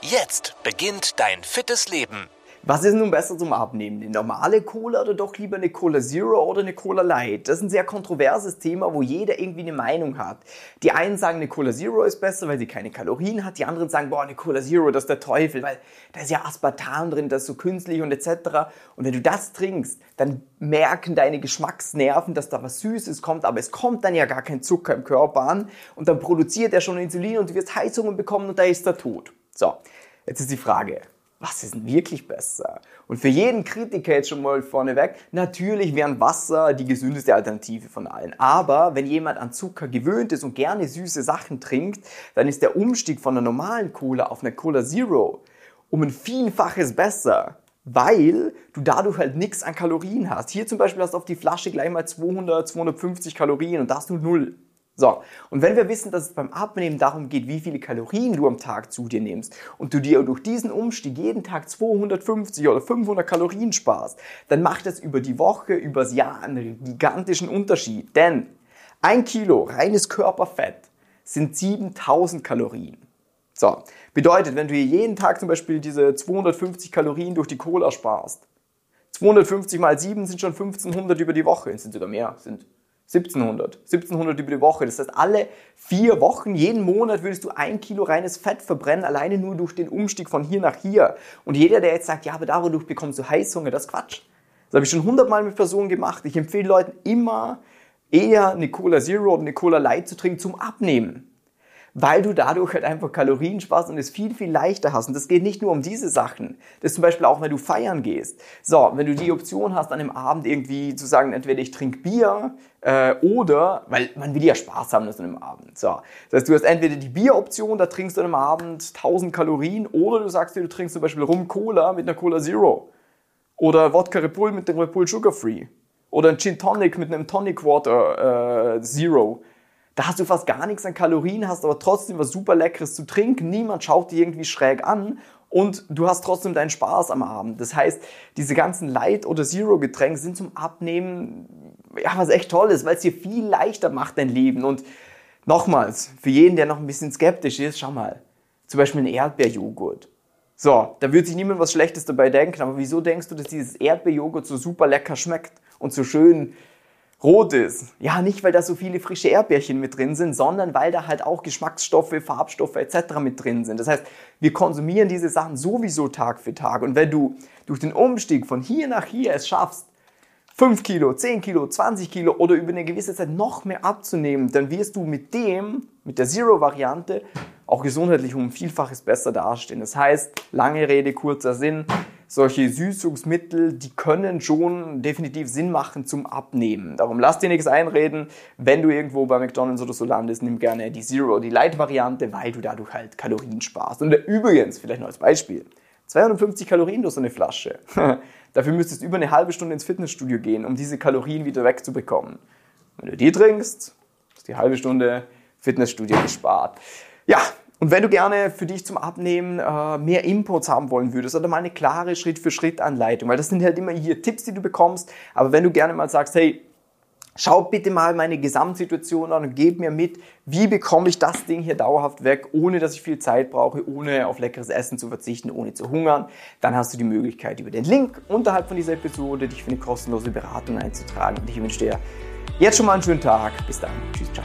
Jetzt beginnt dein fittes Leben. Was ist nun besser zum Abnehmen? Eine normale Cola oder doch lieber eine Cola Zero oder eine Cola Light? Das ist ein sehr kontroverses Thema, wo jeder irgendwie eine Meinung hat. Die einen sagen, eine Cola Zero ist besser, weil sie keine Kalorien hat. Die anderen sagen, boah, eine Cola Zero, das ist der Teufel, weil da ist ja Aspartam drin, das ist so künstlich und etc. Und wenn du das trinkst, dann merken deine Geschmacksnerven, dass da was Süßes kommt, aber es kommt dann ja gar kein Zucker im Körper an und dann produziert er schon Insulin und du wirst Heißungen bekommen und da ist er tot. So, jetzt ist die Frage, was ist denn wirklich besser? Und für jeden Kritiker jetzt schon mal vorneweg, natürlich wäre Wasser die gesündeste Alternative von allen. Aber wenn jemand an Zucker gewöhnt ist und gerne süße Sachen trinkt, dann ist der Umstieg von einer normalen Cola auf eine Cola Zero um ein Vielfaches besser, weil du dadurch halt nichts an Kalorien hast. Hier zum Beispiel hast du auf die Flasche gleich mal 200, 250 Kalorien und da hast du null. So, und wenn wir wissen, dass es beim Abnehmen darum geht, wie viele Kalorien du am Tag zu dir nimmst und du dir durch diesen Umstieg jeden Tag 250 oder 500 Kalorien sparst, dann macht das über die Woche, übers Jahr einen gigantischen Unterschied. Denn ein Kilo reines Körperfett sind 7000 Kalorien. So, bedeutet, wenn du hier jeden Tag zum Beispiel diese 250 Kalorien durch die Cola sparst, 250 mal 7 sind schon 1500 über die Woche, sind sogar mehr, sind 1700. 1700 über die Woche. Das heißt, alle vier Wochen, jeden Monat würdest du ein Kilo reines Fett verbrennen, alleine nur durch den Umstieg von hier nach hier. Und jeder, der jetzt sagt, ja, aber dadurch bekommst du Heißhunger, das ist Quatsch. Das habe ich schon hundertmal mit Personen gemacht. Ich empfehle Leuten immer eher eine Cola Zero oder eine Cola Light zu trinken zum Abnehmen weil du dadurch halt einfach Kalorien sparst und es viel, viel leichter hast. Und das geht nicht nur um diese Sachen. Das ist zum Beispiel auch, wenn du feiern gehst. So, wenn du die Option hast, an einem Abend irgendwie zu sagen, entweder ich trinke Bier äh, oder, weil man will ja Spaß haben an so einem Abend. So, das heißt, du hast entweder die Bieroption, da trinkst du an einem Abend 1000 Kalorien oder du sagst dir, du trinkst zum Beispiel Rum Cola mit einer Cola Zero oder Wodka Red Bull mit dem Red Bull Sugar Free oder ein Gin Tonic mit einem Tonic Water äh, Zero. Da hast du fast gar nichts an Kalorien, hast aber trotzdem was super Leckeres zu trinken. Niemand schaut dir irgendwie schräg an und du hast trotzdem deinen Spaß am Abend. Das heißt, diese ganzen Light- oder Zero-Getränke sind zum Abnehmen, ja, was echt toll ist, weil es dir viel leichter macht, dein Leben. Und nochmals, für jeden, der noch ein bisschen skeptisch ist, schau mal, zum Beispiel ein Erdbeerjoghurt. So, da wird sich niemand was Schlechtes dabei denken, aber wieso denkst du, dass dieses Erdbeerjoghurt so super lecker schmeckt und so schön rot ist. Ja, nicht, weil da so viele frische Erdbeerchen mit drin sind, sondern weil da halt auch Geschmacksstoffe, Farbstoffe etc. mit drin sind. Das heißt, wir konsumieren diese Sachen sowieso Tag für Tag. Und wenn du durch den Umstieg von hier nach hier es schaffst, 5 Kilo, 10 Kilo, 20 Kilo oder über eine gewisse Zeit noch mehr abzunehmen, dann wirst du mit dem, mit der Zero-Variante, auch gesundheitlich um ein Vielfaches besser dastehen. Das heißt, lange Rede, kurzer Sinn, solche Süßungsmittel, die können schon definitiv Sinn machen zum Abnehmen. Darum lass dir nichts einreden. Wenn du irgendwo bei McDonalds oder so landest, nimm gerne die Zero, die Light-Variante, weil du dadurch halt Kalorien sparst. Und übrigens, vielleicht noch als Beispiel, 250 Kalorien durch so eine Flasche. Dafür müsstest du über eine halbe Stunde ins Fitnessstudio gehen, um diese Kalorien wieder wegzubekommen. Wenn du die trinkst, ist die halbe Stunde Fitnessstudio gespart. Ja, und wenn du gerne für dich zum Abnehmen äh, mehr Inputs haben wollen würdest oder mal eine klare Schritt-für-Schritt-Anleitung, weil das sind halt immer hier Tipps, die du bekommst, aber wenn du gerne mal sagst, hey, schau bitte mal meine Gesamtsituation an und gib mir mit, wie bekomme ich das Ding hier dauerhaft weg, ohne dass ich viel Zeit brauche, ohne auf leckeres Essen zu verzichten, ohne zu hungern, dann hast du die Möglichkeit, über den Link unterhalb von dieser Episode dich für eine kostenlose Beratung einzutragen. Und ich wünsche dir jetzt schon mal einen schönen Tag. Bis dann. Tschüss, ciao.